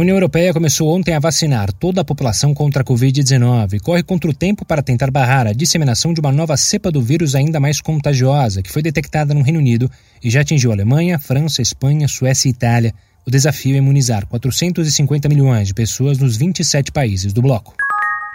União Europeia começou ontem a vacinar toda a população contra a Covid-19 e corre contra o tempo para tentar barrar a disseminação de uma nova cepa do vírus ainda mais contagiosa, que foi detectada no Reino Unido e já atingiu Alemanha, França, Espanha, Suécia e Itália. O desafio é imunizar 450 milhões de pessoas nos 27 países do bloco.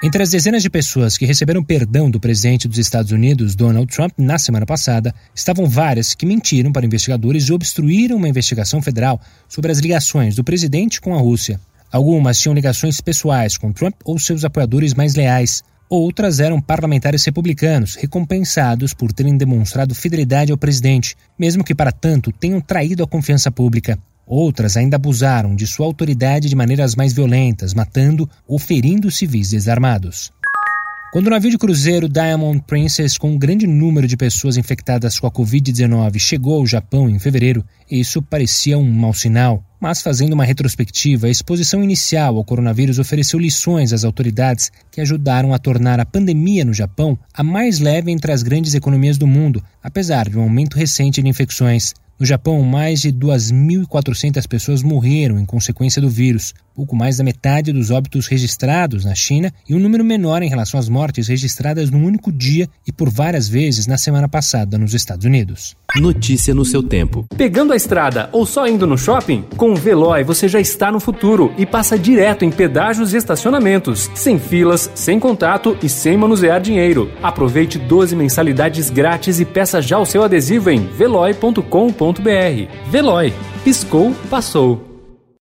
Entre as dezenas de pessoas que receberam perdão do presidente dos Estados Unidos, Donald Trump, na semana passada, estavam várias que mentiram para investigadores e obstruíram uma investigação federal sobre as ligações do presidente com a Rússia. Algumas tinham ligações pessoais com Trump ou seus apoiadores mais leais. Outras eram parlamentares republicanos, recompensados por terem demonstrado fidelidade ao presidente, mesmo que para tanto tenham traído a confiança pública. Outras ainda abusaram de sua autoridade de maneiras mais violentas, matando ou ferindo civis desarmados. Quando o navio de cruzeiro Diamond Princess, com um grande número de pessoas infectadas com a Covid-19, chegou ao Japão em fevereiro, isso parecia um mau sinal. Mas, fazendo uma retrospectiva, a exposição inicial ao coronavírus ofereceu lições às autoridades que ajudaram a tornar a pandemia no Japão a mais leve entre as grandes economias do mundo, apesar de um aumento recente de infecções. No Japão, mais de 2.400 pessoas morreram em consequência do vírus, pouco mais da metade dos óbitos registrados na China e um número menor em relação às mortes registradas num único dia e por várias vezes na semana passada nos Estados Unidos. Notícia no seu tempo. Pegando a estrada ou só indo no shopping? Com o Veloy você já está no futuro e passa direto em pedágios e estacionamentos, sem filas, sem contato e sem manusear dinheiro. Aproveite 12 mensalidades grátis e peça já o seu adesivo em veloy.com.br. Veloy. Piscou, passou.